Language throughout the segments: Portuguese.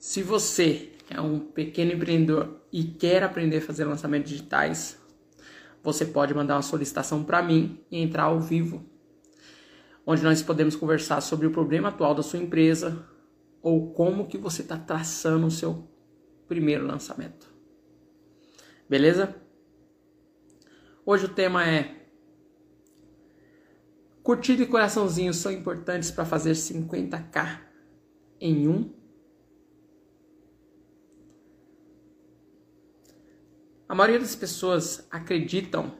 Se você é um pequeno empreendedor e quer aprender a fazer lançamentos digitais, você pode mandar uma solicitação para mim e entrar ao vivo, onde nós podemos conversar sobre o problema atual da sua empresa ou como que você está traçando o seu primeiro lançamento. Beleza? Hoje o tema é Curtida e coraçãozinho são importantes para fazer 50k em um A maioria das pessoas acreditam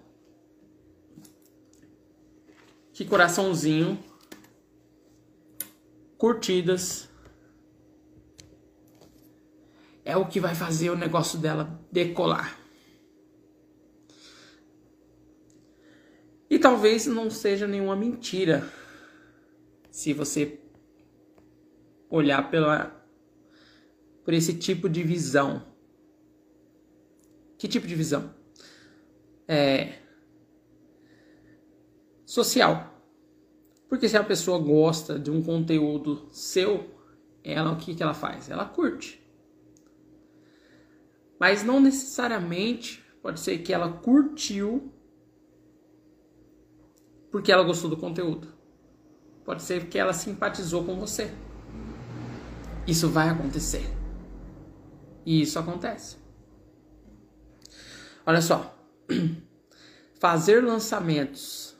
que coraçãozinho, curtidas, é o que vai fazer o negócio dela decolar. E talvez não seja nenhuma mentira se você olhar pela por esse tipo de visão. Que tipo de visão? É social. Porque se a pessoa gosta de um conteúdo seu, ela o que, que ela faz? Ela curte. Mas não necessariamente pode ser que ela curtiu porque ela gostou do conteúdo. Pode ser que ela simpatizou com você. Isso vai acontecer. E isso acontece. Olha só, fazer lançamentos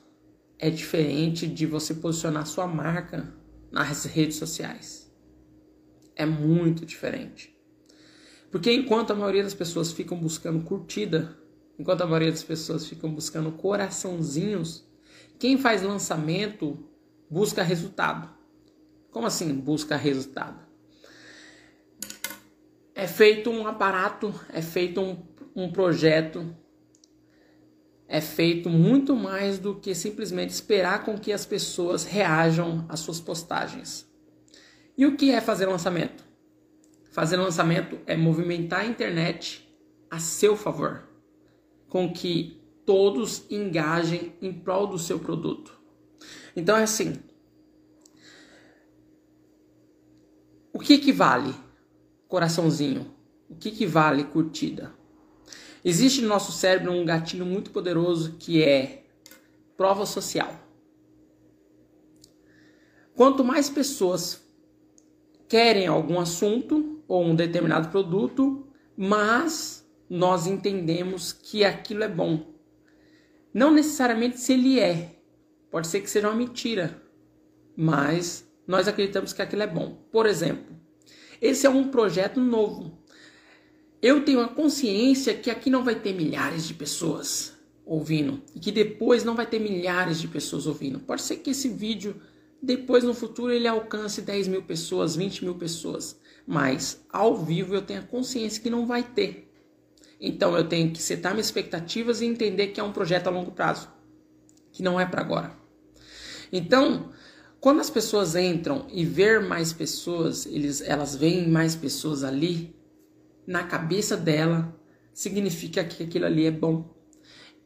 é diferente de você posicionar sua marca nas redes sociais. É muito diferente. Porque enquanto a maioria das pessoas ficam buscando curtida, enquanto a maioria das pessoas ficam buscando coraçãozinhos, quem faz lançamento busca resultado. Como assim busca resultado? É feito um aparato, é feito um um projeto é feito muito mais do que simplesmente esperar com que as pessoas reajam às suas postagens. E o que é fazer lançamento? Fazer lançamento é movimentar a internet a seu favor, com que todos engajem em prol do seu produto. Então é assim. O que que vale coraçãozinho? O que que vale curtida? Existe no nosso cérebro um gatilho muito poderoso que é prova social. Quanto mais pessoas querem algum assunto ou um determinado produto, mas nós entendemos que aquilo é bom. Não necessariamente se ele é, pode ser que seja uma mentira, mas nós acreditamos que aquilo é bom. Por exemplo, esse é um projeto novo eu tenho a consciência que aqui não vai ter milhares de pessoas ouvindo e que depois não vai ter milhares de pessoas ouvindo. Pode ser que esse vídeo depois no futuro ele alcance 10 mil pessoas, 20 mil pessoas, mas ao vivo eu tenho a consciência que não vai ter. Então eu tenho que setar minhas expectativas e entender que é um projeto a longo prazo, que não é para agora. Então, quando as pessoas entram e ver mais pessoas, eles, elas veem mais pessoas ali, na cabeça dela significa que aquilo ali é bom.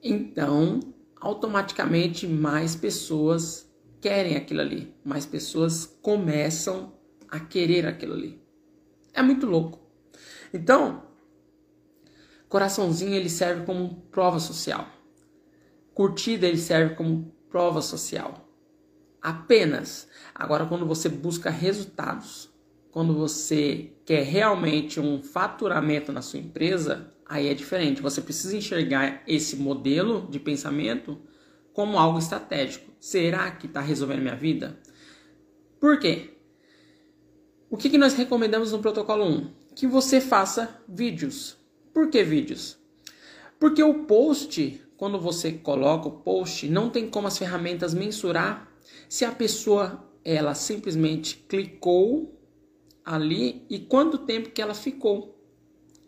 Então, automaticamente mais pessoas querem aquilo ali, mais pessoas começam a querer aquilo ali. É muito louco. Então, coraçãozinho ele serve como prova social. Curtida ele serve como prova social. Apenas. Agora, quando você busca resultados, quando você quer realmente um faturamento na sua empresa, aí é diferente. Você precisa enxergar esse modelo de pensamento como algo estratégico. Será que está resolvendo minha vida? Por quê? O que, que nós recomendamos no protocolo 1? Que você faça vídeos. Por que vídeos? Porque o post, quando você coloca o post, não tem como as ferramentas mensurar se a pessoa ela simplesmente clicou ali e quanto tempo que ela ficou.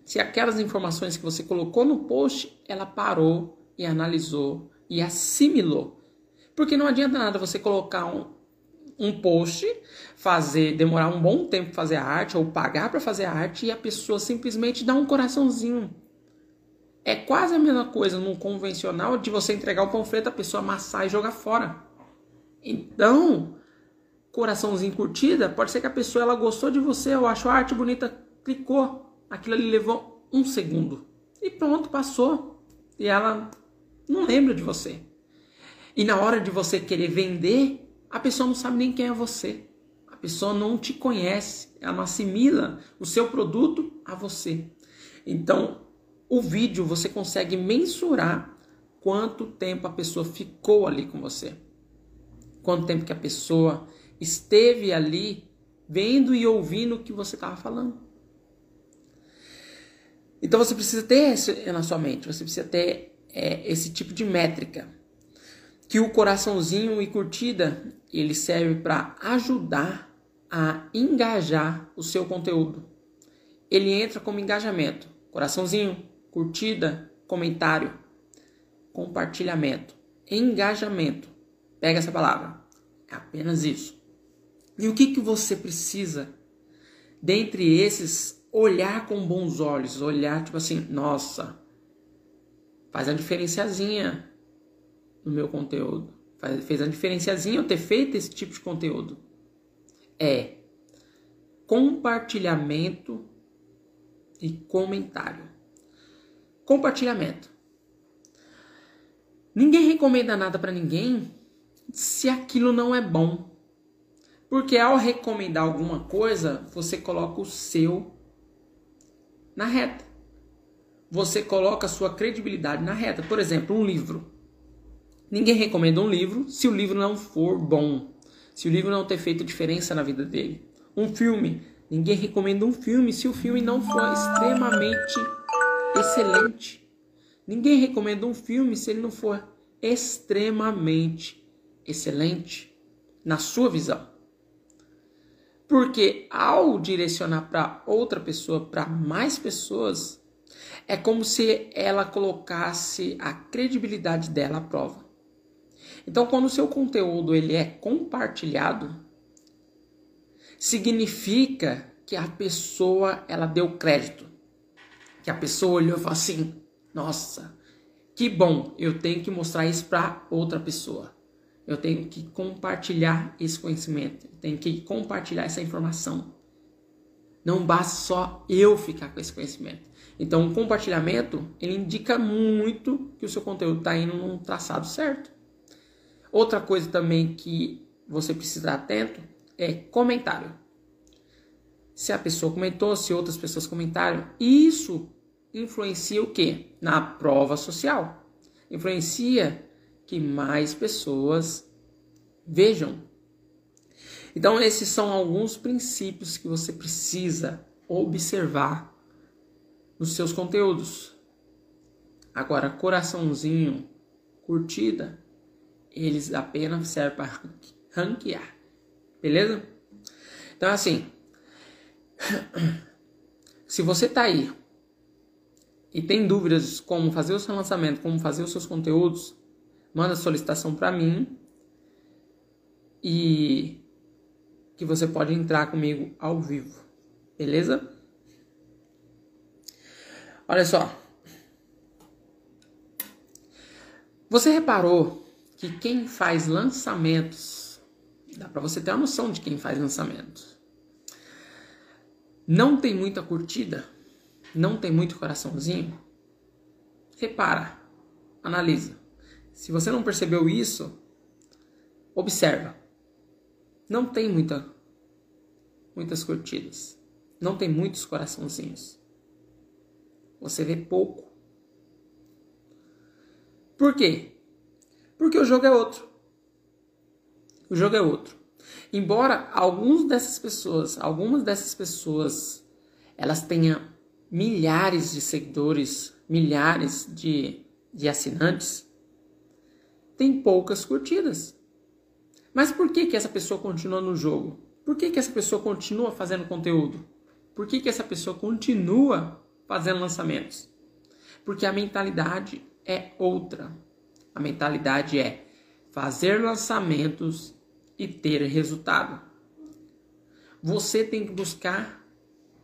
Se aquelas informações que você colocou no post, ela parou e analisou e assimilou. Porque não adianta nada você colocar um, um post, fazer, demorar um bom tempo fazer a arte ou pagar para fazer a arte e a pessoa simplesmente dar um coraçãozinho. É quase a mesma coisa no convencional de você entregar o panfleto, a pessoa amassar e jogar fora. Então, coraçãozinho curtida, pode ser que a pessoa ela gostou de você, ou achou a arte bonita, clicou, aquilo ali levou um segundo e pronto, passou. E ela não lembra de você. E na hora de você querer vender, a pessoa não sabe nem quem é você. A pessoa não te conhece, ela não assimila o seu produto a você. Então, o vídeo você consegue mensurar quanto tempo a pessoa ficou ali com você. Quanto tempo que a pessoa esteve ali vendo e ouvindo o que você estava falando. Então você precisa ter isso na sua mente, você precisa ter é, esse tipo de métrica. Que o coraçãozinho e curtida ele serve para ajudar a engajar o seu conteúdo. Ele entra como engajamento. Coraçãozinho, curtida, comentário, compartilhamento, engajamento. Pega essa palavra. É apenas isso. E o que, que você precisa dentre esses olhar com bons olhos, olhar tipo assim, nossa, faz a diferenciazinha no meu conteúdo. Faz, fez a diferenciazinha eu ter feito esse tipo de conteúdo. É compartilhamento e comentário. Compartilhamento. Ninguém recomenda nada para ninguém se aquilo não é bom. Porque ao recomendar alguma coisa, você coloca o seu na reta. Você coloca a sua credibilidade na reta. Por exemplo, um livro. Ninguém recomenda um livro se o livro não for bom, se o livro não ter feito diferença na vida dele. Um filme. Ninguém recomenda um filme se o filme não for extremamente excelente. Ninguém recomenda um filme se ele não for extremamente excelente na sua visão. Porque ao direcionar para outra pessoa, para mais pessoas, é como se ela colocasse a credibilidade dela à prova. Então, quando o seu conteúdo ele é compartilhado, significa que a pessoa ela deu crédito, que a pessoa olhou e falou assim: "Nossa, que bom, eu tenho que mostrar isso para outra pessoa. Eu tenho que compartilhar esse conhecimento, eu tenho que compartilhar essa informação. Não basta só eu ficar com esse conhecimento. Então, o compartilhamento ele indica muito que o seu conteúdo está indo num traçado certo. Outra coisa também que você precisa estar atento é comentário. Se a pessoa comentou, se outras pessoas comentaram, isso influencia o que? Na prova social. Influencia que mais pessoas vejam. Então, esses são alguns princípios que você precisa observar nos seus conteúdos. Agora, coraçãozinho, curtida, eles apenas servem para ranquear. Beleza? Então, assim, se você tá aí e tem dúvidas como fazer o seu lançamento, como fazer os seus conteúdos, manda solicitação para mim e que você pode entrar comigo ao vivo, beleza? Olha só. Você reparou que quem faz lançamentos, dá para você ter uma noção de quem faz lançamentos, não tem muita curtida, não tem muito coraçãozinho? Repara, analisa. Se você não percebeu isso, observa. Não tem muita, muitas curtidas. Não tem muitos coraçãozinhos. Você vê pouco. Por quê? Porque o jogo é outro. O jogo é outro. Embora algumas dessas pessoas, algumas dessas pessoas, elas tenham milhares de seguidores, milhares de, de assinantes, tem poucas curtidas. Mas por que, que essa pessoa continua no jogo? Por que, que essa pessoa continua fazendo conteúdo? Por que, que essa pessoa continua fazendo lançamentos? Porque a mentalidade é outra. A mentalidade é fazer lançamentos e ter resultado. Você tem que buscar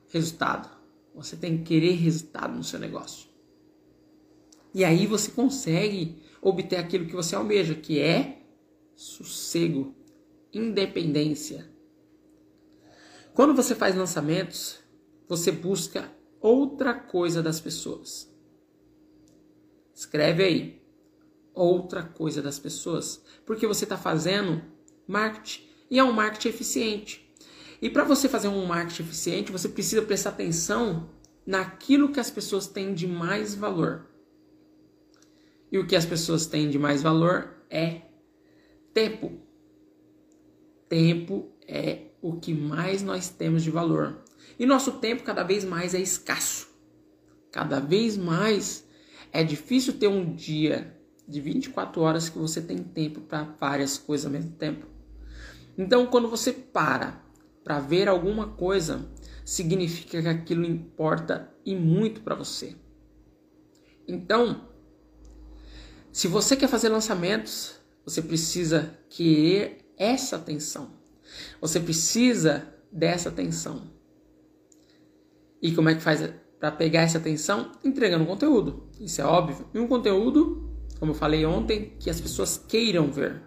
resultado. Você tem que querer resultado no seu negócio. E aí você consegue obter aquilo que você almeja, que é sossego, independência. Quando você faz lançamentos, você busca outra coisa das pessoas? Escreve aí. Outra coisa das pessoas. Porque você está fazendo marketing. E é um marketing eficiente. E para você fazer um marketing eficiente, você precisa prestar atenção naquilo que as pessoas têm de mais valor. E o que as pessoas têm de mais valor é tempo. Tempo é o que mais nós temos de valor. E nosso tempo cada vez mais é escasso. Cada vez mais é difícil ter um dia de 24 horas que você tem tempo para várias coisas ao mesmo tempo. Então, quando você para para ver alguma coisa, significa que aquilo importa e muito para você. Então, se você quer fazer lançamentos, você precisa querer essa atenção. Você precisa dessa atenção. E como é que faz para pegar essa atenção? Entregando conteúdo. Isso é óbvio. E um conteúdo, como eu falei ontem, que as pessoas queiram ver.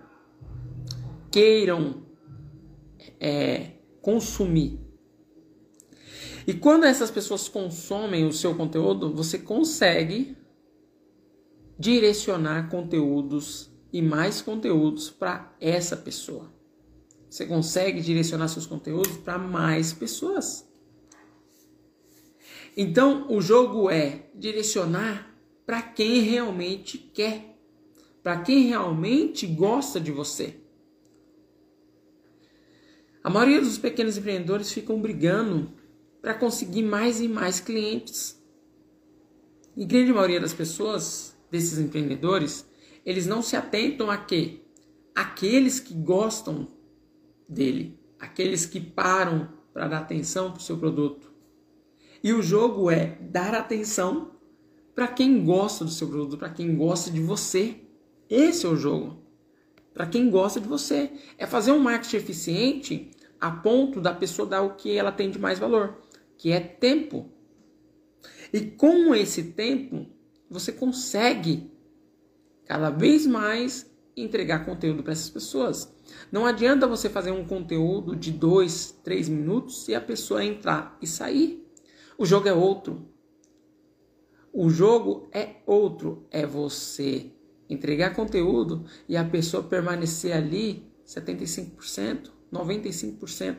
Queiram é, consumir. E quando essas pessoas consomem o seu conteúdo, você consegue direcionar conteúdos e mais conteúdos para essa pessoa. Você consegue direcionar seus conteúdos para mais pessoas. Então, o jogo é direcionar para quem realmente quer, para quem realmente gosta de você. A maioria dos pequenos empreendedores ficam brigando para conseguir mais e mais clientes. E grande maioria das pessoas, desses empreendedores, eles não se atentam a quê? Aqueles que gostam dele, aqueles que param para dar atenção para o seu produto. E o jogo é dar atenção para quem gosta do seu produto, para quem gosta de você. Esse é o jogo. Para quem gosta de você. É fazer um marketing eficiente a ponto da pessoa dar o que ela tem de mais valor que é tempo. E com esse tempo, você consegue cada vez mais entregar conteúdo para essas pessoas. Não adianta você fazer um conteúdo de dois, três minutos e a pessoa entrar e sair. O jogo é outro. O jogo é outro. É você entregar conteúdo e a pessoa permanecer ali 75%, 95%.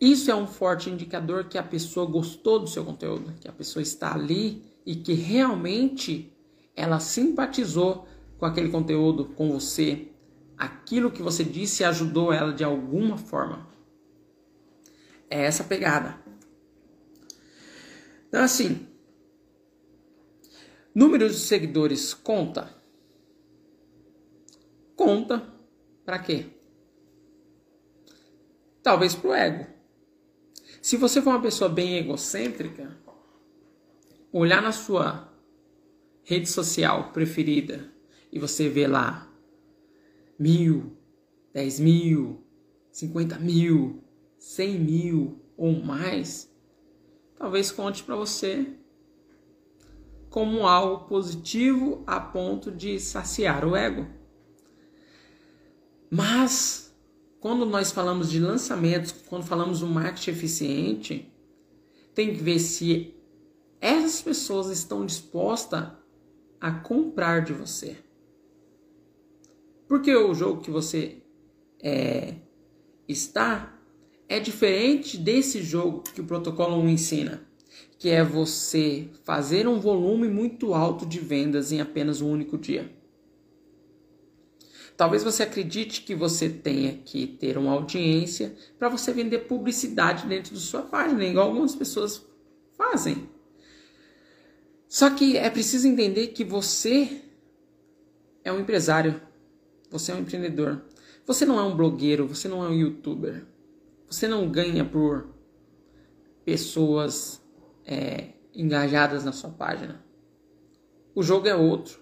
Isso é um forte indicador que a pessoa gostou do seu conteúdo, que a pessoa está ali e que realmente ela simpatizou com aquele conteúdo, com você. Aquilo que você disse ajudou ela de alguma forma. É essa pegada. Então, assim, número de seguidores conta? Conta para quê? Talvez para o ego. Se você for uma pessoa bem egocêntrica, olhar na sua rede social preferida e você vê lá mil, dez mil, cinquenta mil, cem mil ou mais, talvez conte para você como algo positivo a ponto de saciar o ego. Mas quando nós falamos de lançamentos, quando falamos do marketing eficiente, tem que ver se essas pessoas estão dispostas a comprar de você. Porque o jogo que você é, está é diferente desse jogo que o protocolo 1 ensina, que é você fazer um volume muito alto de vendas em apenas um único dia. Talvez você acredite que você tenha que ter uma audiência para você vender publicidade dentro da sua página, igual algumas pessoas fazem. Só que é preciso entender que você é um empresário, você é um empreendedor. Você não é um blogueiro, você não é um youtuber. Você não ganha por pessoas é, engajadas na sua página. O jogo é outro.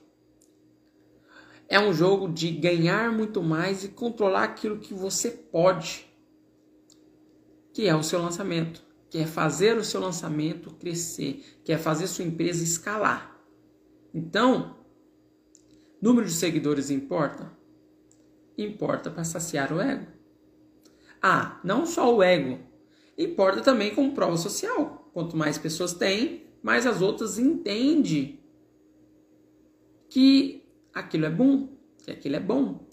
É um jogo de ganhar muito mais e controlar aquilo que você pode, que é o seu lançamento, que é fazer o seu lançamento crescer, que é fazer sua empresa escalar. Então, número de seguidores importa? Importa para saciar o ego. Ah, não só o ego, importa também como prova social. Quanto mais pessoas têm, mais as outras entendem que aquilo é bom, que aquilo é bom.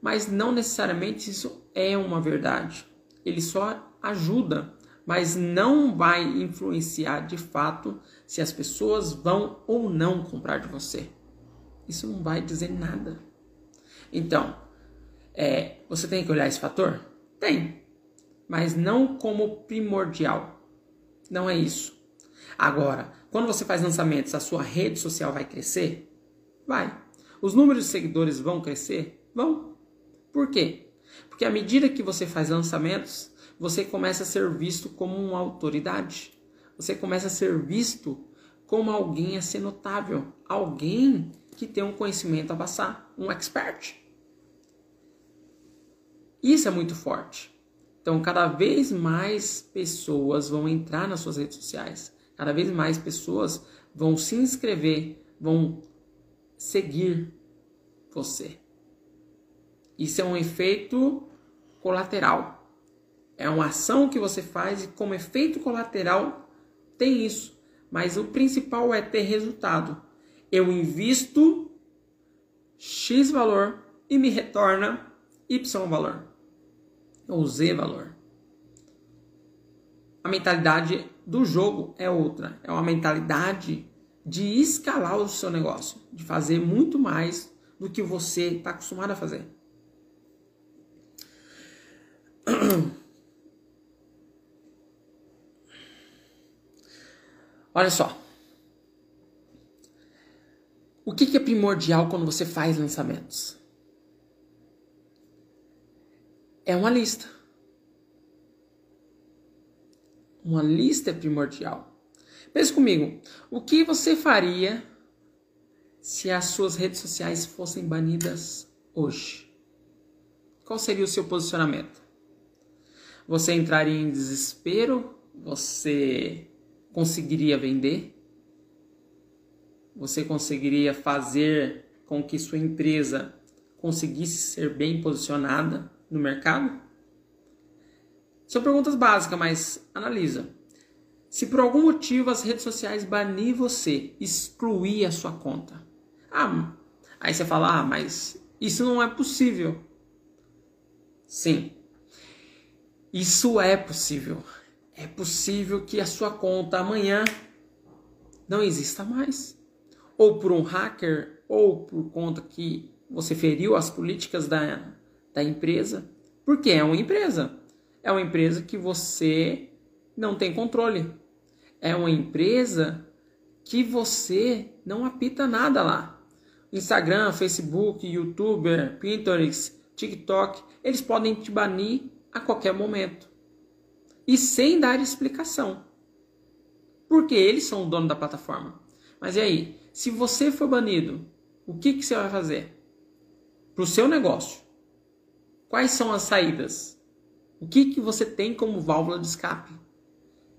Mas não necessariamente isso é uma verdade. Ele só ajuda, mas não vai influenciar de fato se as pessoas vão ou não comprar de você. Isso não vai dizer nada. Então, é, você tem que olhar esse fator? Tem, mas não como primordial. Não é isso. Agora, quando você faz lançamentos, a sua rede social vai crescer? Vai. Os números de seguidores vão crescer? Vão. Por quê? Porque à medida que você faz lançamentos, você começa a ser visto como uma autoridade. Você começa a ser visto como alguém a ser notável, alguém que tem um conhecimento a passar, um expert. Isso é muito forte. Então, cada vez mais pessoas vão entrar nas suas redes sociais, cada vez mais pessoas vão se inscrever, vão seguir você. Isso é um efeito colateral. É uma ação que você faz e como efeito colateral tem isso. Mas o principal é ter resultado. Eu invisto X valor e me retorna Y valor. Ou Z valor. A mentalidade do jogo é outra. É uma mentalidade de escalar o seu negócio, de fazer muito mais do que você está acostumado a fazer. Olha só. O que, que é primordial quando você faz lançamentos? É uma lista. Uma lista é primordial. Pense comigo, o que você faria se as suas redes sociais fossem banidas hoje? Qual seria o seu posicionamento? Você entraria em desespero? Você conseguiria vender? Você conseguiria fazer com que sua empresa conseguisse ser bem posicionada no mercado? São perguntas básicas, mas analisa. Se por algum motivo as redes sociais banir você, excluir a sua conta. Ah, aí você fala, ah, mas isso não é possível. Sim, isso é possível. É possível que a sua conta amanhã não exista mais. Ou por um hacker, ou por conta que você feriu as políticas da, da empresa. Porque é uma empresa. É uma empresa que você não tem controle é uma empresa que você não apita nada lá. Instagram, Facebook, YouTube, Pinterest, TikTok, eles podem te banir a qualquer momento. E sem dar explicação. Porque eles são o dono da plataforma. Mas e aí? Se você for banido, o que, que você vai fazer? Para o seu negócio. Quais são as saídas? O que, que você tem como válvula de escape?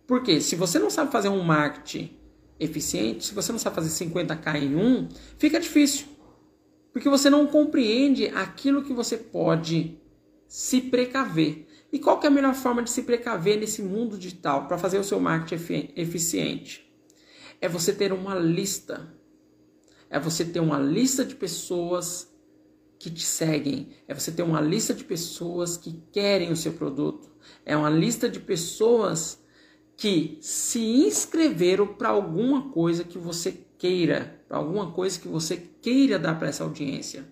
Porque se você não sabe fazer um marketing eficiente, se você não sabe fazer 50k em um, fica difícil. Porque você não compreende aquilo que você pode se precaver. E qual é a melhor forma de se precaver nesse mundo digital para fazer o seu marketing eficiente? É você ter uma lista. É você ter uma lista de pessoas que te seguem. É você ter uma lista de pessoas que querem o seu produto. É uma lista de pessoas que se inscreveram para alguma coisa que você queira, para alguma coisa que você queira dar para essa audiência.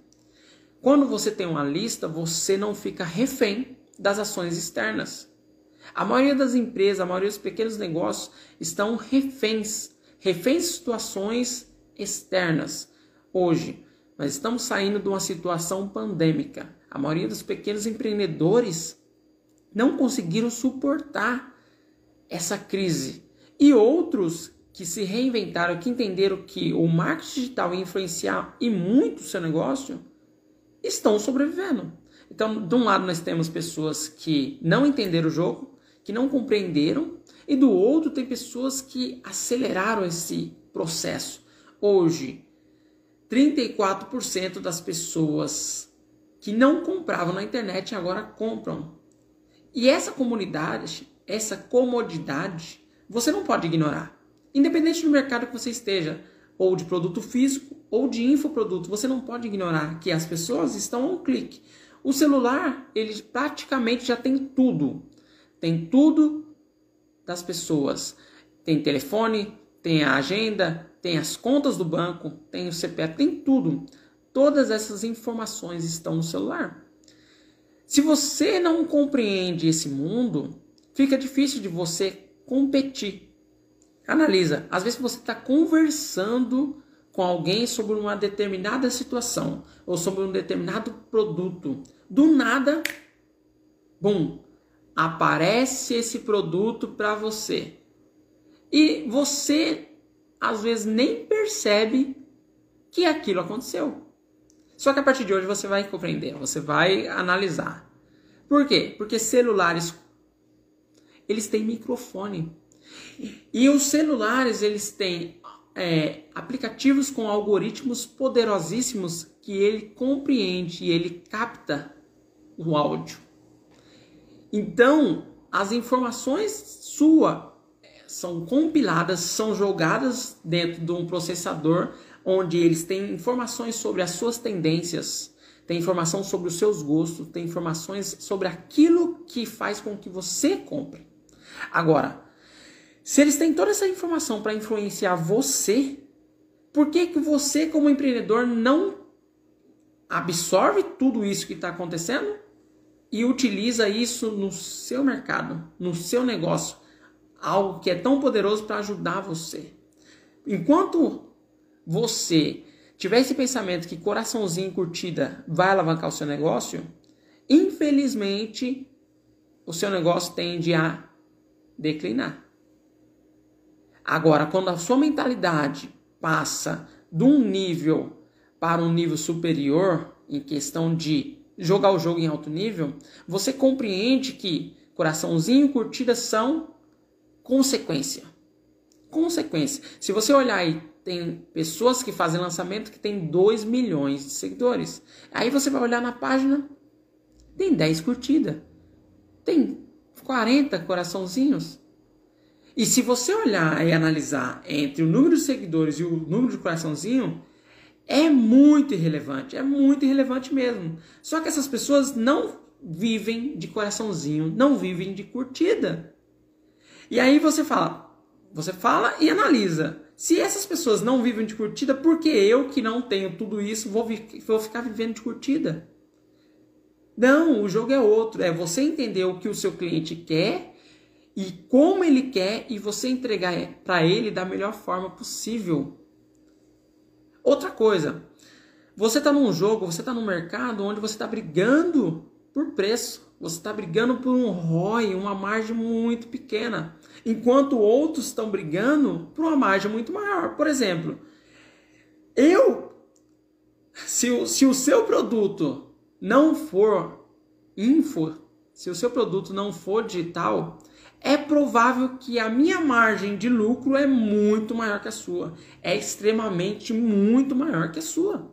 Quando você tem uma lista, você não fica refém das ações externas. A maioria das empresas, a maioria dos pequenos negócios estão reféns, reféns de situações externas. Hoje, nós estamos saindo de uma situação pandêmica. A maioria dos pequenos empreendedores não conseguiram suportar essa crise. E outros que se reinventaram, que entenderam que o marketing digital ia influenciar e muito o seu negócio, estão sobrevivendo. Então, de um lado, nós temos pessoas que não entenderam o jogo, que não compreenderam, e do outro, tem pessoas que aceleraram esse processo. Hoje, 34% das pessoas que não compravam na internet agora compram. E essa comunidade essa comodidade você não pode ignorar. Independente do mercado que você esteja, ou de produto físico, ou de infoproduto, você não pode ignorar que as pessoas estão a um clique. O celular, ele praticamente já tem tudo. Tem tudo das pessoas. Tem telefone, tem a agenda, tem as contas do banco, tem o CPF, tem tudo. Todas essas informações estão no celular. Se você não compreende esse mundo, fica difícil de você competir. Analisa, às vezes você está conversando com alguém sobre uma determinada situação ou sobre um determinado produto. Do nada, bum, aparece esse produto para você. E você às vezes nem percebe que aquilo aconteceu. Só que a partir de hoje você vai compreender, você vai analisar. Por quê? Porque celulares eles têm microfone. E os celulares eles têm é, aplicativos com algoritmos poderosíssimos que ele compreende e ele capta o áudio. Então, as informações sua é, são compiladas, são jogadas dentro de um processador onde eles têm informações sobre as suas tendências, tem informação sobre os seus gostos, tem informações sobre aquilo que faz com que você compre. Agora, se eles têm toda essa informação para influenciar você, por que, que você, como empreendedor, não absorve tudo isso que está acontecendo e utiliza isso no seu mercado, no seu negócio? Algo que é tão poderoso para ajudar você. Enquanto você tiver esse pensamento que coraçãozinho curtida vai alavancar o seu negócio, infelizmente o seu negócio tende a declinar. Agora, quando a sua mentalidade passa de um nível para um nível superior, em questão de jogar o jogo em alto nível, você compreende que coraçãozinho e curtida são consequência. Consequência. Se você olhar aí, tem pessoas que fazem lançamento que tem 2 milhões de seguidores. Aí você vai olhar na página, tem 10 curtidas. Tem 40 coraçãozinhos. E se você olhar e analisar entre o número de seguidores e o número de coraçãozinho, é muito irrelevante, é muito irrelevante mesmo. Só que essas pessoas não vivem de coraçãozinho, não vivem de curtida. E aí você fala, você fala e analisa. Se essas pessoas não vivem de curtida, por que eu que não tenho tudo isso vou, vou ficar vivendo de curtida? Não, o jogo é outro. É você entender o que o seu cliente quer e como ele quer e você entregar para ele da melhor forma possível. Outra coisa, você está num jogo, você está num mercado onde você está brigando por preço, você está brigando por um ROI, uma margem muito pequena, enquanto outros estão brigando por uma margem muito maior. Por exemplo, eu, se o, se o seu produto não for info, se o seu produto não for digital, é provável que a minha margem de lucro é muito maior que a sua. É extremamente muito maior que a sua.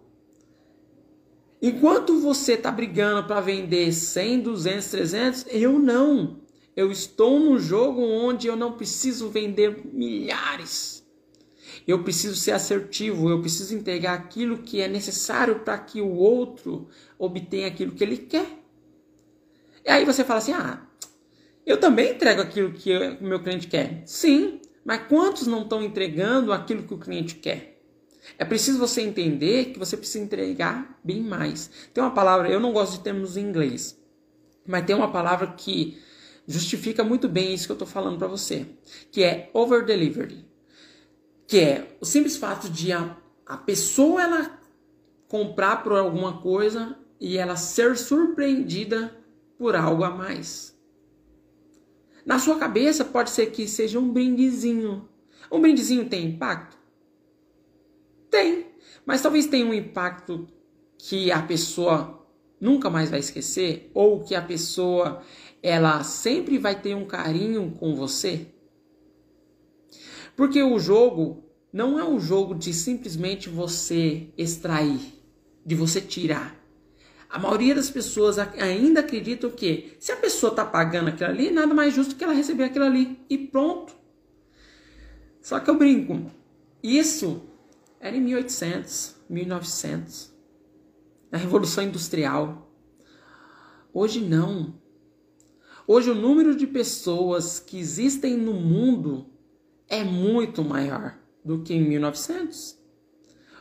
Enquanto você está brigando para vender 100, 200, 300, eu não. Eu estou num jogo onde eu não preciso vender milhares. Eu preciso ser assertivo, eu preciso entregar aquilo que é necessário para que o outro obtenha aquilo que ele quer. E aí você fala assim: ah, eu também entrego aquilo que o meu cliente quer. Sim, mas quantos não estão entregando aquilo que o cliente quer? É preciso você entender que você precisa entregar bem mais. Tem uma palavra, eu não gosto de termos em inglês, mas tem uma palavra que justifica muito bem isso que eu estou falando para você, que é over delivery, que é o simples fato de a, a pessoa ela comprar por alguma coisa e ela ser surpreendida por algo a mais. Na sua cabeça pode ser que seja um brindezinho. Um brindezinho tem impacto? Tem. Mas talvez tenha um impacto que a pessoa nunca mais vai esquecer ou que a pessoa ela sempre vai ter um carinho com você. Porque o jogo não é um jogo de simplesmente você extrair, de você tirar. A maioria das pessoas ainda acreditam que se a pessoa está pagando aquilo ali, nada mais justo que ela receber aquilo ali e pronto. Só que eu brinco. Isso era em 1800, 1900. Na Revolução Industrial. Hoje não. Hoje o número de pessoas que existem no mundo é muito maior do que em 1900.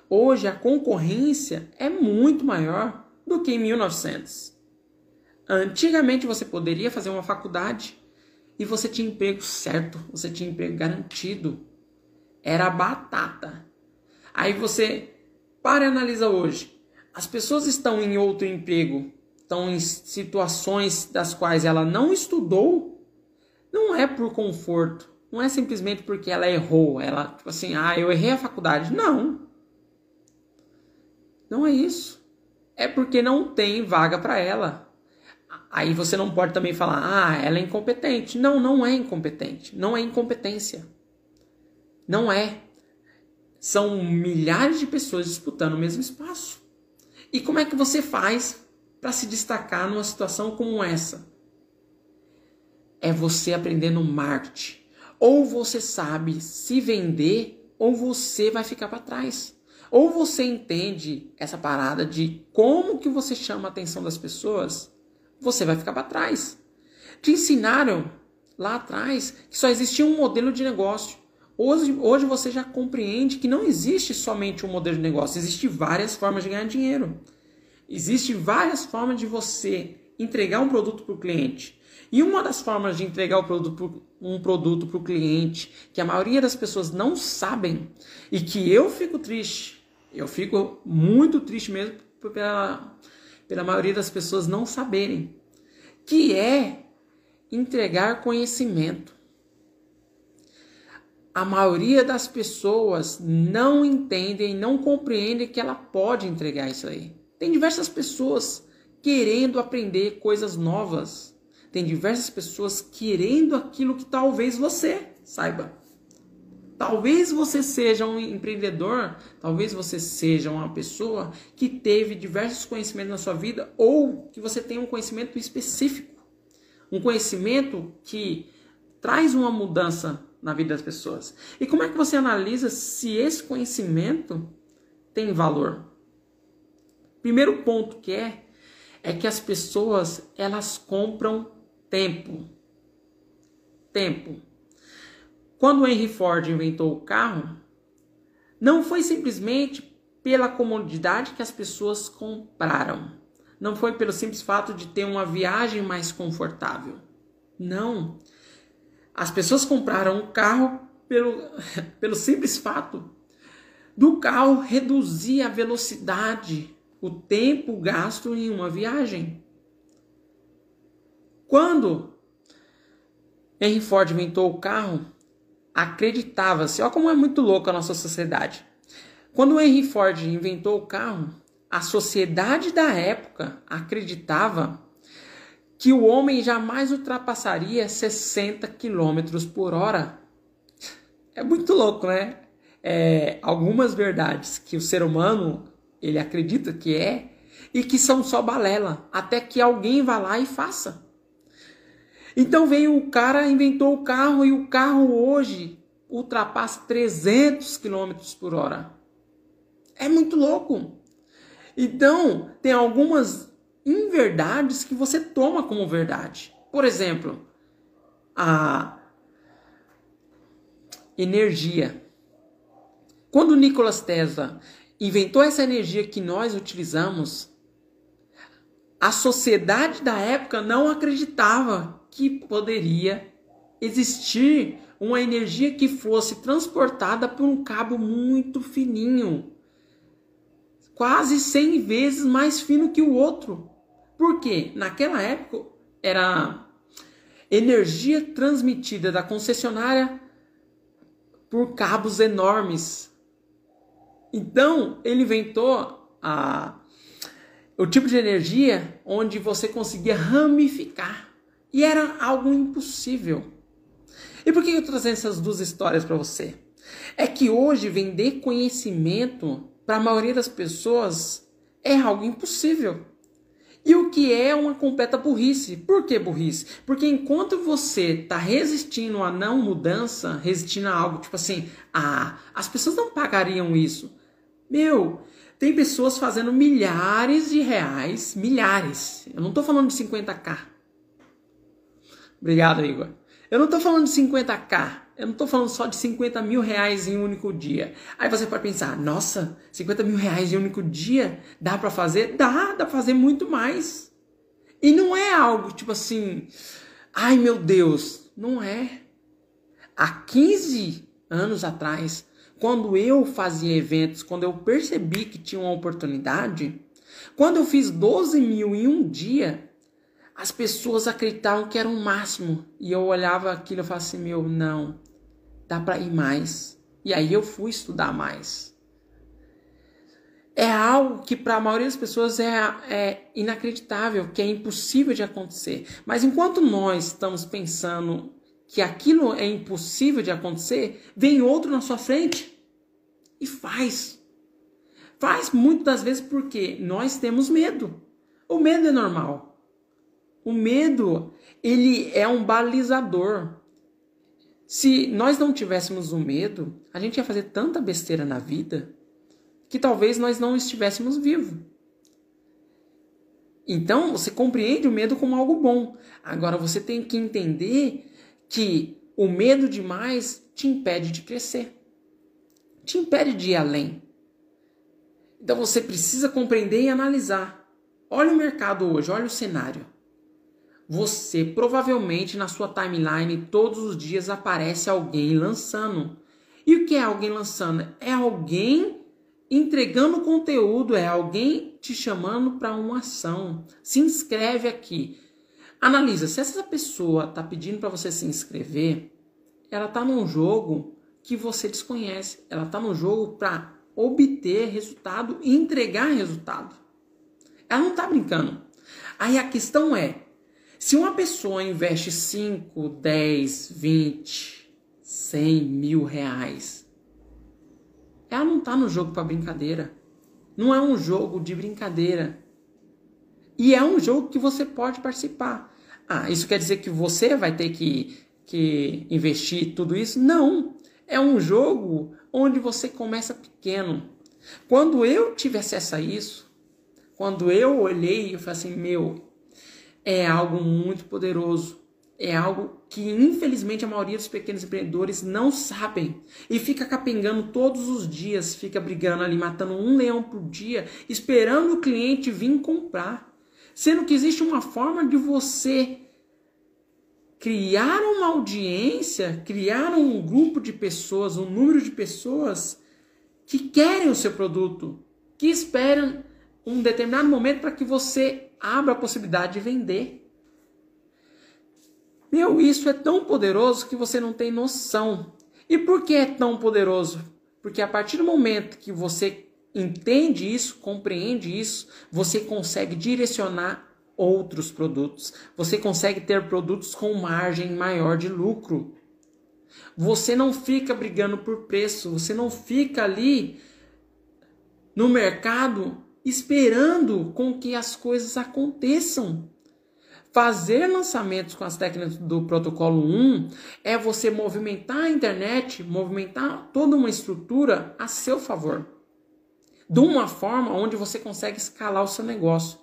Hoje a concorrência é muito maior do que em 1900. Antigamente você poderia fazer uma faculdade e você tinha emprego certo, você tinha emprego garantido. Era batata. Aí você para e analisa hoje. As pessoas estão em outro emprego, estão em situações das quais ela não estudou, não é por conforto, não é simplesmente porque ela errou, ela tipo assim, ah, eu errei a faculdade. Não. Não é isso. É porque não tem vaga para ela. Aí você não pode também falar, ah, ela é incompetente. Não, não é incompetente. Não é incompetência. Não é. São milhares de pessoas disputando o mesmo espaço. E como é que você faz para se destacar numa situação como essa? É você aprender no marketing. Ou você sabe se vender, ou você vai ficar para trás. Ou você entende essa parada de como que você chama a atenção das pessoas, você vai ficar para trás. Te ensinaram lá atrás que só existia um modelo de negócio. Hoje, hoje você já compreende que não existe somente um modelo de negócio, existem várias formas de ganhar dinheiro. Existem várias formas de você entregar um produto para o cliente. E uma das formas de entregar produto, um produto para o cliente, que a maioria das pessoas não sabem, e que eu fico triste eu fico muito triste mesmo pela, pela maioria das pessoas não saberem, que é entregar conhecimento. A maioria das pessoas não entendem, não compreendem que ela pode entregar isso aí. Tem diversas pessoas querendo aprender coisas novas. Tem diversas pessoas querendo aquilo que talvez você saiba. Talvez você seja um empreendedor, talvez você seja uma pessoa que teve diversos conhecimentos na sua vida ou que você tem um conhecimento específico. Um conhecimento que traz uma mudança na vida das pessoas. E como é que você analisa se esse conhecimento tem valor? Primeiro ponto que é é que as pessoas elas compram tempo. Tempo. Quando Henry Ford inventou o carro, não foi simplesmente pela comodidade que as pessoas compraram. Não foi pelo simples fato de ter uma viagem mais confortável. Não. As pessoas compraram o carro pelo, pelo simples fato do carro reduzir a velocidade, o tempo gasto em uma viagem. Quando Henry Ford inventou o carro, acreditava-se. Olha como é muito louco a nossa sociedade. Quando o Henry Ford inventou o carro, a sociedade da época acreditava que o homem jamais ultrapassaria 60 km por hora. É muito louco, né? É, algumas verdades que o ser humano ele acredita que é e que são só balela, até que alguém vá lá e faça. Então veio o cara, inventou o carro e o carro hoje ultrapassa 300 km por hora. É muito louco. Então, tem algumas inverdades que você toma como verdade. Por exemplo, a energia. Quando Nikola Tesla inventou essa energia que nós utilizamos, a sociedade da época não acreditava que poderia existir uma energia que fosse transportada por um cabo muito fininho, quase 100 vezes mais fino que o outro. Por quê? Naquela época era energia transmitida da concessionária por cabos enormes. Então, ele inventou a, o tipo de energia onde você conseguia ramificar e era algo impossível. E por que eu trazendo essas duas histórias para você? É que hoje vender conhecimento para a maioria das pessoas é algo impossível. E o que é uma completa burrice? Por que burrice? Porque enquanto você está resistindo a não mudança, resistindo a algo tipo assim, ah, as pessoas não pagariam isso. Meu, tem pessoas fazendo milhares de reais, milhares. Eu não estou falando de 50k. Obrigado, Igor. Eu não estou falando de 50k. Eu não estou falando só de 50 mil reais em um único dia. Aí você pode pensar, nossa, 50 mil reais em um único dia? Dá para fazer? Dá, dá para fazer muito mais. E não é algo tipo assim, ai meu Deus, não é. Há 15 anos atrás, quando eu fazia eventos, quando eu percebi que tinha uma oportunidade, quando eu fiz 12 mil em um dia, as pessoas acreditavam que era o um máximo. E eu olhava aquilo e falava assim: meu, não, dá para ir mais. E aí eu fui estudar mais. É algo que para a maioria das pessoas é, é inacreditável, que é impossível de acontecer. Mas enquanto nós estamos pensando que aquilo é impossível de acontecer, vem outro na sua frente e faz. Faz muitas das vezes porque nós temos medo. O medo é normal. O medo, ele é um balizador. Se nós não tivéssemos o medo, a gente ia fazer tanta besteira na vida que talvez nós não estivéssemos vivos. Então, você compreende o medo como algo bom. Agora, você tem que entender que o medo demais te impede de crescer, te impede de ir além. Então, você precisa compreender e analisar. Olha o mercado hoje, olha o cenário você provavelmente na sua timeline todos os dias aparece alguém lançando. E o que é alguém lançando? É alguém entregando conteúdo, é alguém te chamando para uma ação. Se inscreve aqui. Analisa, se essa pessoa está pedindo para você se inscrever, ela está num jogo que você desconhece. Ela está no jogo para obter resultado e entregar resultado. Ela não está brincando. Aí a questão é, se uma pessoa investe 5, 10, 20, 100 mil reais, ela não está no jogo para brincadeira. Não é um jogo de brincadeira. E é um jogo que você pode participar. Ah, isso quer dizer que você vai ter que, que investir tudo isso? Não. É um jogo onde você começa pequeno. Quando eu tive acesso a isso, quando eu olhei, eu falei assim: meu, é algo muito poderoso. É algo que, infelizmente, a maioria dos pequenos empreendedores não sabem. E fica capengando todos os dias, fica brigando ali, matando um leão por dia, esperando o cliente vir comprar. Sendo que existe uma forma de você criar uma audiência, criar um grupo de pessoas, um número de pessoas que querem o seu produto, que esperam um determinado momento para que você abra a possibilidade de vender. Meu, isso é tão poderoso que você não tem noção. E por que é tão poderoso? Porque a partir do momento que você entende isso, compreende isso, você consegue direcionar outros produtos. Você consegue ter produtos com margem maior de lucro. Você não fica brigando por preço, você não fica ali no mercado esperando com que as coisas aconteçam. Fazer lançamentos com as técnicas do protocolo 1 é você movimentar a internet, movimentar toda uma estrutura a seu favor. De uma forma onde você consegue escalar o seu negócio.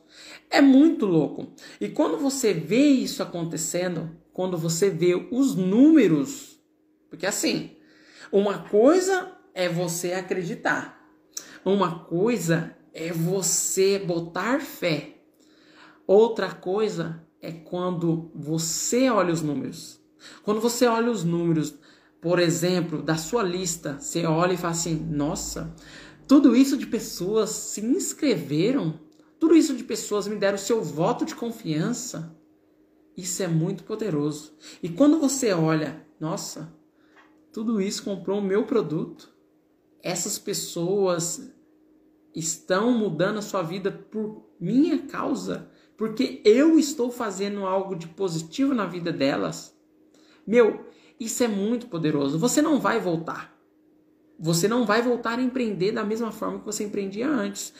É muito louco. E quando você vê isso acontecendo, quando você vê os números, porque assim, uma coisa é você acreditar, uma coisa é você botar fé. Outra coisa é quando você olha os números. Quando você olha os números, por exemplo, da sua lista, você olha e fala assim: nossa, tudo isso de pessoas se inscreveram, tudo isso de pessoas me deram o seu voto de confiança. Isso é muito poderoso. E quando você olha, nossa, tudo isso comprou o meu produto, essas pessoas estão mudando a sua vida por minha causa, porque eu estou fazendo algo de positivo na vida delas. Meu, isso é muito poderoso. Você não vai voltar. Você não vai voltar a empreender da mesma forma que você empreendia antes.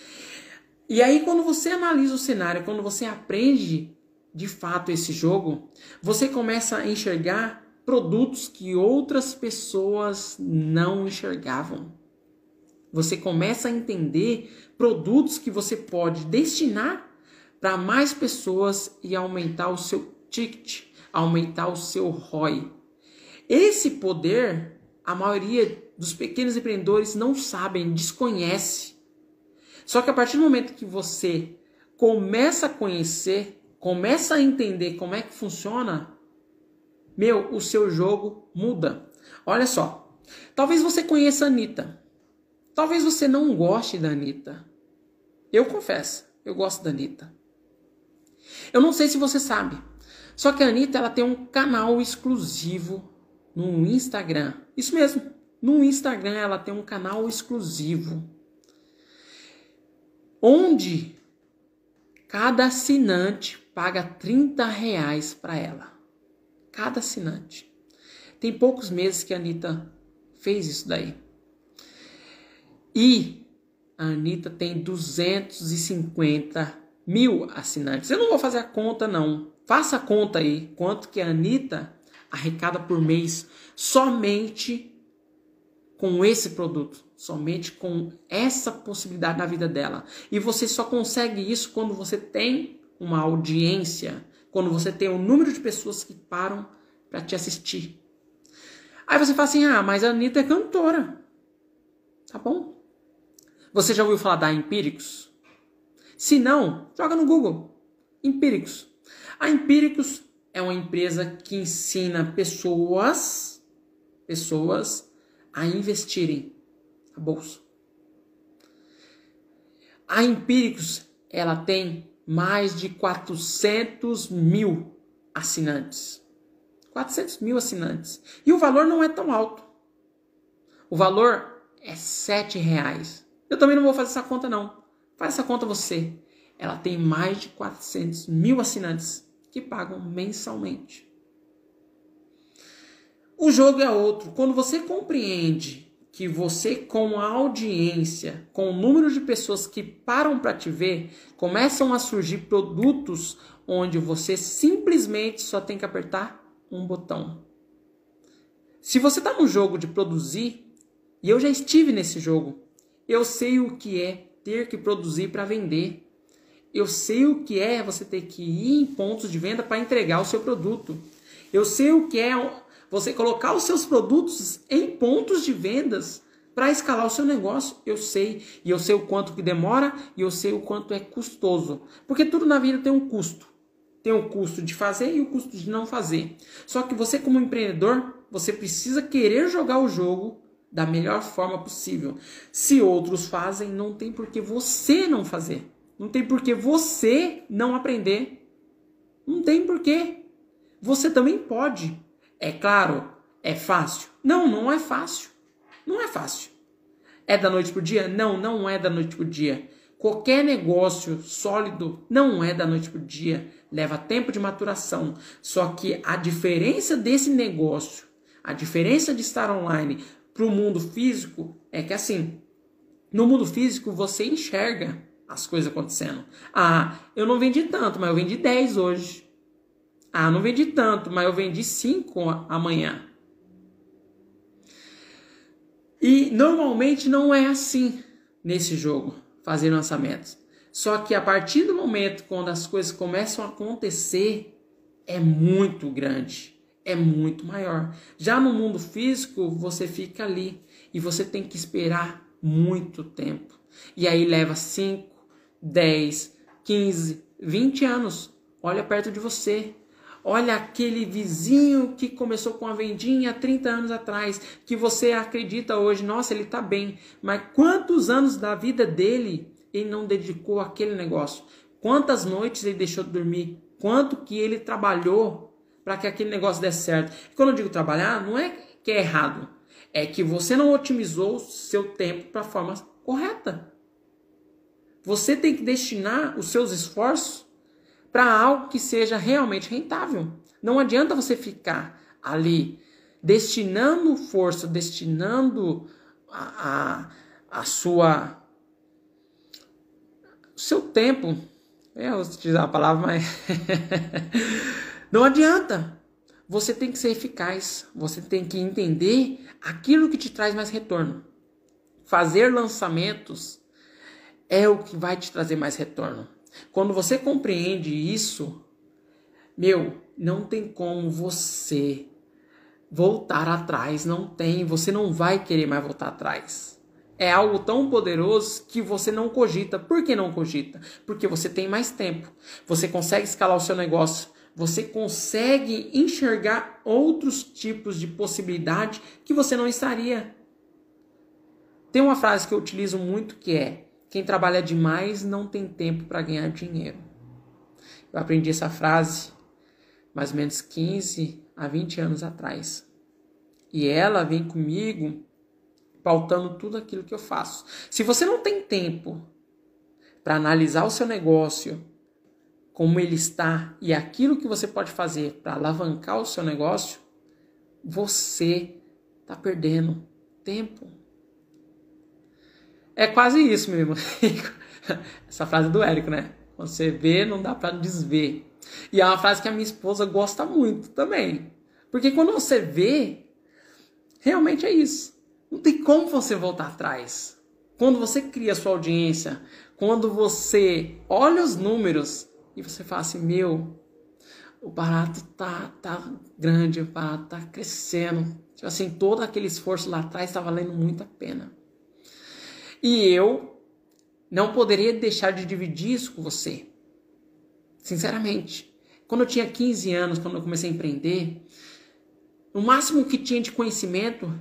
E aí, quando você analisa o cenário, quando você aprende de fato esse jogo, você começa a enxergar produtos que outras pessoas não enxergavam. Você começa a entender produtos que você pode destinar para mais pessoas e aumentar o seu ticket, aumentar o seu ROI. Esse poder, a maioria dos pequenos empreendedores não sabem, desconhece. Só que a partir do momento que você começa a conhecer, começa a entender como é que funciona, meu, o seu jogo muda. Olha só. Talvez você conheça a Anitta. Talvez você não goste da Anitta. Eu confesso, eu gosto da Anitta. Eu não sei se você sabe. Só que a Anitta ela tem um canal exclusivo no Instagram. Isso mesmo. No Instagram ela tem um canal exclusivo. Onde cada assinante paga 30 reais para ela cada assinante. Tem poucos meses que a Anitta fez isso daí. E a Anitta tem 250 mil assinantes. Eu não vou fazer a conta, não. Faça a conta aí. Quanto que a Anitta arrecada por mês somente com esse produto. Somente com essa possibilidade na vida dela. E você só consegue isso quando você tem uma audiência quando você tem um número de pessoas que param para te assistir. Aí você fala assim: ah, mas a Anitta é cantora. Tá bom. Você já ouviu falar da Empíricos? Se não, joga no Google. Empíricos. A Empíricos é uma empresa que ensina pessoas, pessoas a investirem na bolsa. A Empíricos, ela tem mais de 400 mil assinantes. 400 mil assinantes. E o valor não é tão alto. O valor é 7 reais. Eu também não vou fazer essa conta, não. Faz essa conta você. Ela tem mais de 400 mil assinantes que pagam mensalmente. O jogo é outro. Quando você compreende que você, com a audiência, com o número de pessoas que param para te ver, começam a surgir produtos onde você simplesmente só tem que apertar um botão. Se você está no jogo de produzir, e eu já estive nesse jogo, eu sei o que é ter que produzir para vender. Eu sei o que é você ter que ir em pontos de venda para entregar o seu produto. Eu sei o que é você colocar os seus produtos em pontos de vendas para escalar o seu negócio. Eu sei, e eu sei o quanto que demora, e eu sei o quanto é custoso. Porque tudo na vida tem um custo. Tem o custo de fazer e o custo de não fazer. Só que você como empreendedor, você precisa querer jogar o jogo da melhor forma possível. Se outros fazem, não tem por que você não fazer. Não tem por que você não aprender. Não tem por que. Você também pode. É claro, é fácil? Não, não é fácil. Não é fácil. É da noite pro dia? Não, não é da noite pro dia. Qualquer negócio sólido não é da noite pro dia. Leva tempo de maturação. Só que a diferença desse negócio, a diferença de estar online para o mundo físico é que assim, no mundo físico você enxerga as coisas acontecendo. Ah, eu não vendi tanto, mas eu vendi 10 hoje. Ah, não vendi tanto, mas eu vendi 5 amanhã. E normalmente não é assim nesse jogo, fazer lançamentos. Só que a partir do momento quando as coisas começam a acontecer, é muito grande, é muito maior. Já no mundo físico, você fica ali e você tem que esperar muito tempo. E aí leva 5, 10, 15, 20 anos. Olha perto de você. Olha aquele vizinho que começou com a vendinha há 30 anos atrás, que você acredita hoje, nossa, ele está bem. Mas quantos anos da vida dele ele não dedicou àquele negócio? Quantas noites ele deixou de dormir? Quanto que ele trabalhou para que aquele negócio desse certo? Quando eu digo trabalhar, não é que é errado. É que você não otimizou seu tempo para a forma correta. Você tem que destinar os seus esforços para algo que seja realmente rentável. Não adianta você ficar ali destinando força, destinando a, a, a sua seu tempo. É, eu vou utilizar a palavra, mas. não adianta. Você tem que ser eficaz. Você tem que entender aquilo que te traz mais retorno. Fazer lançamentos é o que vai te trazer mais retorno. Quando você compreende isso, meu, não tem como você voltar atrás, não tem, você não vai querer mais voltar atrás. É algo tão poderoso que você não cogita. Por que não cogita? Porque você tem mais tempo. Você consegue escalar o seu negócio. Você consegue enxergar outros tipos de possibilidade que você não estaria. Tem uma frase que eu utilizo muito que é: quem trabalha demais não tem tempo para ganhar dinheiro. Eu aprendi essa frase mais ou menos 15 a 20 anos atrás. E ela vem comigo pautando tudo aquilo que eu faço. Se você não tem tempo para analisar o seu negócio, como ele está e aquilo que você pode fazer para alavancar o seu negócio, você está perdendo tempo. É quase isso, meu irmão. Essa frase do Érico, né? Você vê, não dá para desver. E é uma frase que a minha esposa gosta muito também. Porque quando você vê, realmente é isso. Não tem como você voltar atrás. Quando você cria sua audiência, quando você olha os números e você fala assim, meu, o barato tá, tá grande, o barato tá crescendo. Tipo assim, todo aquele esforço lá atrás está valendo muito a pena. E eu não poderia deixar de dividir isso com você. Sinceramente. Quando eu tinha 15 anos, quando eu comecei a empreender, o máximo que tinha de conhecimento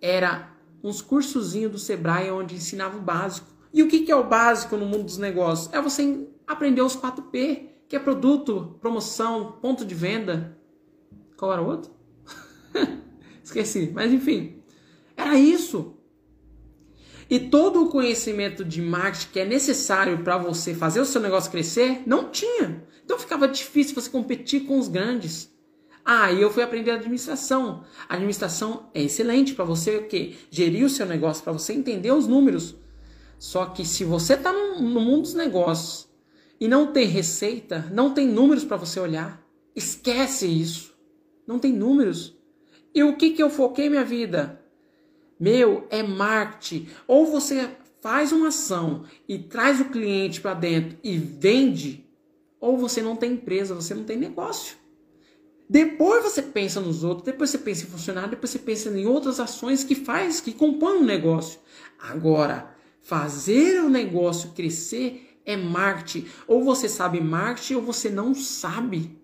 era uns cursozinhos do Sebrae onde ensinava o básico. E o que é o básico no mundo dos negócios? É você aprender os 4P, que é produto, promoção, ponto de venda. Qual era o outro? Esqueci, mas enfim. Era isso. E todo o conhecimento de marketing que é necessário para você fazer o seu negócio crescer, não tinha. Então ficava difícil você competir com os grandes. Ah, e eu fui aprender administração. A administração é excelente para você o quê? Gerir o seu negócio, para você entender os números. Só que se você está no, no mundo dos negócios e não tem receita, não tem números para você olhar, esquece isso. Não tem números. E o que, que eu foquei minha vida? Meu, é marketing. Ou você faz uma ação e traz o cliente para dentro e vende, ou você não tem empresa, você não tem negócio. Depois você pensa nos outros, depois você pensa em funcionário, depois você pensa em outras ações que faz, que compõem um negócio. Agora, fazer o negócio crescer é marketing. Ou você sabe marketing ou você não sabe.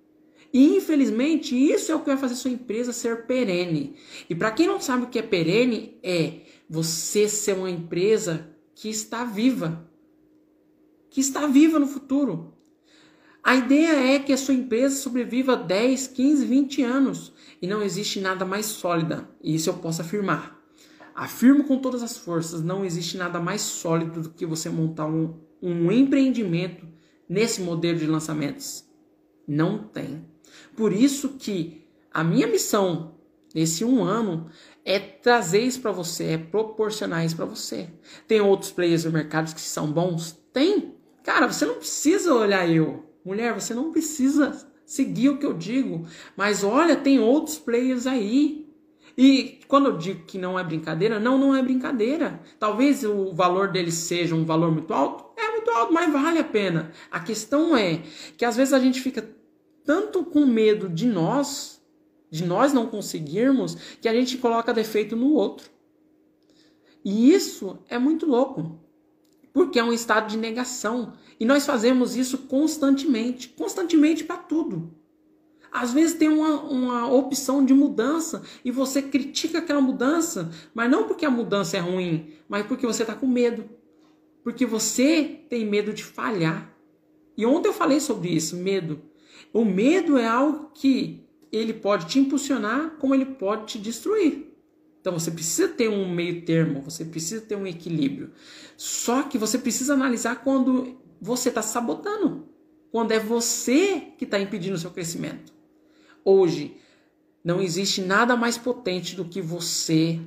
E infelizmente isso é o que vai fazer sua empresa ser perene. E para quem não sabe o que é perene, é você ser uma empresa que está viva. Que está viva no futuro. A ideia é que a sua empresa sobreviva 10, 15, 20 anos. E não existe nada mais sólida. Isso eu posso afirmar. Afirmo com todas as forças: não existe nada mais sólido do que você montar um, um empreendimento nesse modelo de lançamentos. Não tem. Por isso que a minha missão nesse um ano é trazer isso para você, é proporcionar isso para você. Tem outros players no mercado que são bons? Tem. Cara, você não precisa olhar eu. Mulher, você não precisa seguir o que eu digo. Mas olha, tem outros players aí. E quando eu digo que não é brincadeira, não, não é brincadeira. Talvez o valor deles seja um valor muito alto. É muito alto, mas vale a pena. A questão é que às vezes a gente fica tanto com medo de nós, de nós não conseguirmos, que a gente coloca defeito no outro. E isso é muito louco, porque é um estado de negação. E nós fazemos isso constantemente constantemente para tudo. Às vezes tem uma, uma opção de mudança e você critica aquela mudança, mas não porque a mudança é ruim, mas porque você está com medo. Porque você tem medo de falhar. E ontem eu falei sobre isso, medo. O medo é algo que ele pode te impulsionar, como ele pode te destruir. Então você precisa ter um meio termo, você precisa ter um equilíbrio. Só que você precisa analisar quando você está sabotando, quando é você que está impedindo o seu crescimento. Hoje, não existe nada mais potente do que você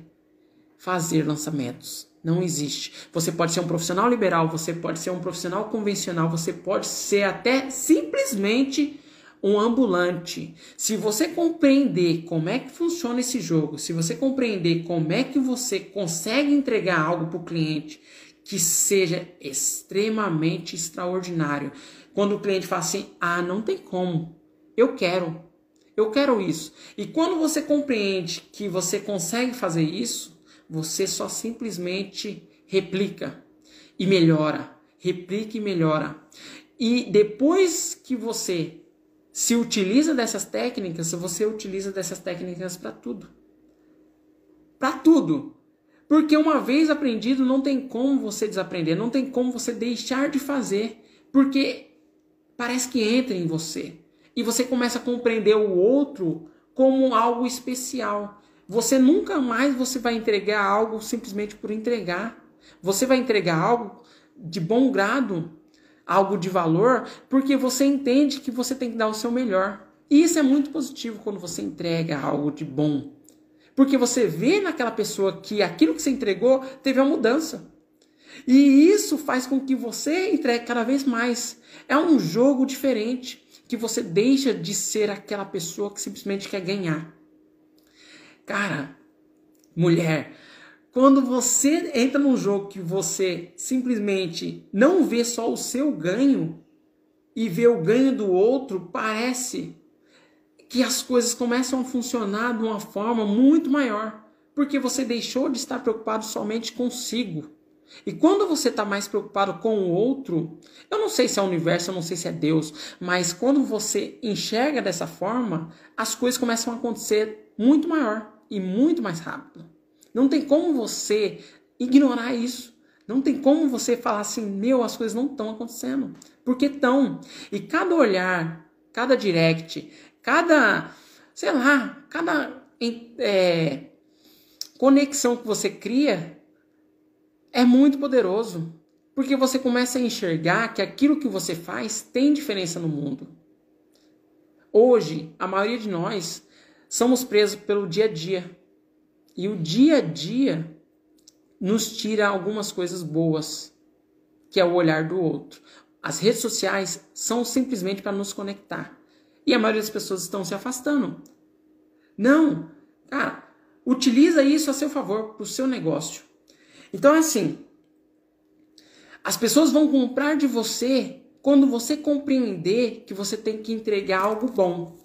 fazer lançamentos. Não existe. Você pode ser um profissional liberal, você pode ser um profissional convencional, você pode ser até simplesmente um ambulante. Se você compreender como é que funciona esse jogo, se você compreender como é que você consegue entregar algo para o cliente que seja extremamente extraordinário, quando o cliente fala assim: ah, não tem como, eu quero, eu quero isso. E quando você compreende que você consegue fazer isso, você só simplesmente replica e melhora, replica e melhora. E depois que você se utiliza dessas técnicas, você utiliza dessas técnicas para tudo. Para tudo. Porque uma vez aprendido, não tem como você desaprender, não tem como você deixar de fazer, porque parece que entra em você. E você começa a compreender o outro como algo especial. Você nunca mais você vai entregar algo simplesmente por entregar. Você vai entregar algo de bom grado, algo de valor, porque você entende que você tem que dar o seu melhor. E isso é muito positivo quando você entrega algo de bom. Porque você vê naquela pessoa que aquilo que você entregou teve uma mudança. E isso faz com que você entregue cada vez mais. É um jogo diferente, que você deixa de ser aquela pessoa que simplesmente quer ganhar. Cara, mulher, quando você entra num jogo que você simplesmente não vê só o seu ganho e vê o ganho do outro, parece que as coisas começam a funcionar de uma forma muito maior, porque você deixou de estar preocupado somente consigo. E quando você está mais preocupado com o outro, eu não sei se é o universo, eu não sei se é Deus, mas quando você enxerga dessa forma, as coisas começam a acontecer muito maior e muito mais rápido. Não tem como você ignorar isso. Não tem como você falar assim, meu, as coisas não estão acontecendo. Porque estão. E cada olhar, cada direct, cada, sei lá, cada é, conexão que você cria é muito poderoso. Porque você começa a enxergar que aquilo que você faz tem diferença no mundo. Hoje, a maioria de nós somos presos pelo dia a dia. E o dia a dia nos tira algumas coisas boas, que é o olhar do outro. As redes sociais são simplesmente para nos conectar. E a maioria das pessoas estão se afastando. Não, cara, utiliza isso a seu favor, para o seu negócio. Então, assim, as pessoas vão comprar de você quando você compreender que você tem que entregar algo bom.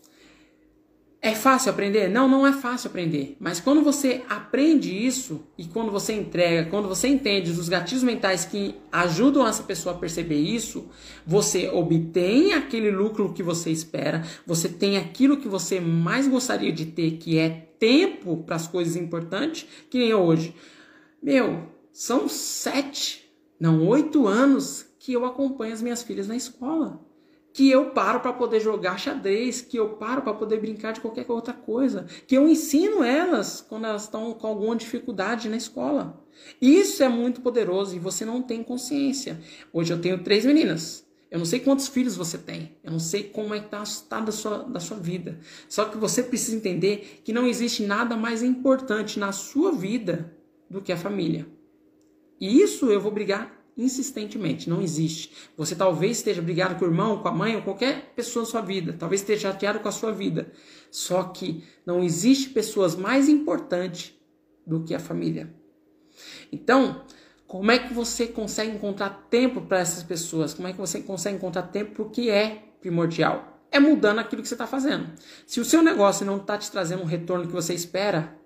É fácil aprender? Não, não é fácil aprender. Mas quando você aprende isso e quando você entrega, quando você entende os gatilhos mentais que ajudam essa pessoa a perceber isso, você obtém aquele lucro que você espera, você tem aquilo que você mais gostaria de ter, que é tempo para as coisas importantes, que nem hoje. Meu, são sete, não, oito anos que eu acompanho as minhas filhas na escola que eu paro para poder jogar xadrez, que eu paro para poder brincar de qualquer outra coisa, que eu ensino elas quando elas estão com alguma dificuldade na escola. Isso é muito poderoso e você não tem consciência. Hoje eu tenho três meninas. Eu não sei quantos filhos você tem. Eu não sei como é que está o da sua, da sua vida. Só que você precisa entender que não existe nada mais importante na sua vida do que a família. E isso eu vou brigar insistentemente. Não existe. Você talvez esteja brigado com o irmão, com a mãe ou qualquer pessoa da sua vida. Talvez esteja chateado com a sua vida. Só que não existe pessoas mais importantes do que a família. Então, como é que você consegue encontrar tempo para essas pessoas? Como é que você consegue encontrar tempo para o que é primordial? É mudando aquilo que você está fazendo. Se o seu negócio não está te trazendo um retorno que você espera,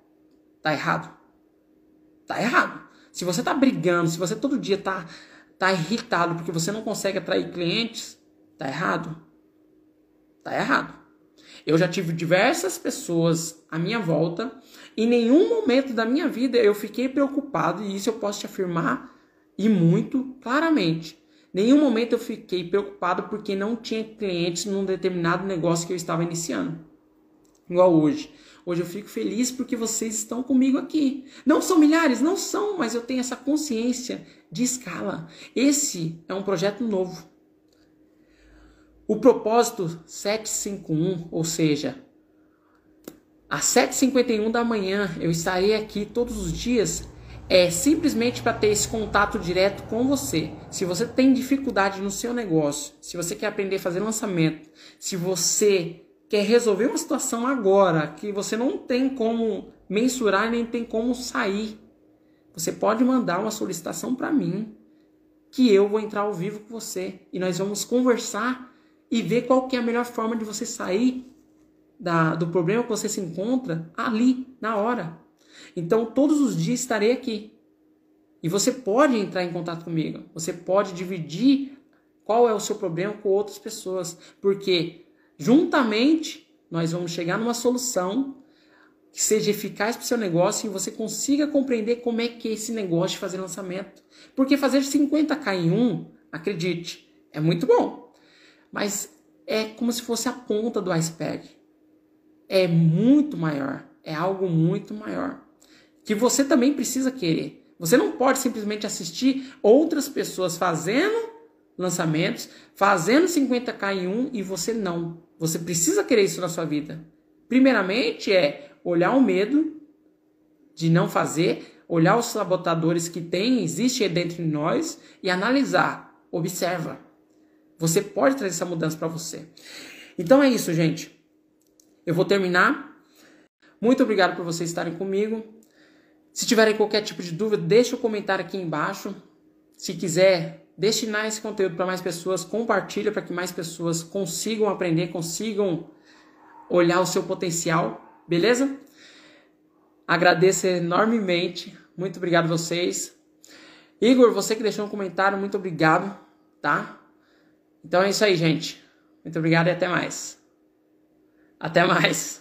tá errado. Tá errado. Se você está brigando, se você todo dia está tá irritado porque você não consegue atrair clientes, tá errado. Tá errado. Eu já tive diversas pessoas à minha volta. Em nenhum momento da minha vida eu fiquei preocupado, e isso eu posso te afirmar e muito claramente. Nenhum momento eu fiquei preocupado porque não tinha clientes num determinado negócio que eu estava iniciando. Igual hoje. Hoje eu fico feliz porque vocês estão comigo aqui. Não são milhares, não são, mas eu tenho essa consciência de escala. Esse é um projeto novo. O propósito 751, ou seja, às 7h51 da manhã eu estarei aqui todos os dias, é simplesmente para ter esse contato direto com você. Se você tem dificuldade no seu negócio, se você quer aprender a fazer lançamento, se você quer resolver uma situação agora que você não tem como mensurar nem tem como sair, você pode mandar uma solicitação para mim que eu vou entrar ao vivo com você e nós vamos conversar e ver qual que é a melhor forma de você sair da, do problema que você se encontra ali, na hora. Então, todos os dias estarei aqui. E você pode entrar em contato comigo. Você pode dividir qual é o seu problema com outras pessoas. Porque, juntamente, nós vamos chegar numa solução que seja eficaz para o seu negócio e você consiga compreender como é que é esse negócio de fazer lançamento. Porque fazer 50k em um, acredite, é muito bom. Mas é como se fosse a ponta do iceberg. É muito maior. É algo muito maior. Que você também precisa querer. Você não pode simplesmente assistir outras pessoas fazendo lançamentos, fazendo 50k em um e você não. Você precisa querer isso na sua vida. Primeiramente é olhar o medo de não fazer, olhar os sabotadores que tem, existe dentro de nós e analisar. Observa. Você pode trazer essa mudança para você. Então é isso, gente. Eu vou terminar. Muito obrigado por vocês estarem comigo. Se tiverem qualquer tipo de dúvida, deixe o um comentário aqui embaixo. Se quiser destinar esse conteúdo para mais pessoas, compartilha para que mais pessoas consigam aprender, consigam olhar o seu potencial, beleza? Agradeço enormemente. Muito obrigado a vocês. Igor, você que deixou um comentário, muito obrigado, tá? Então é isso aí, gente. Muito obrigado e até mais. Até mais.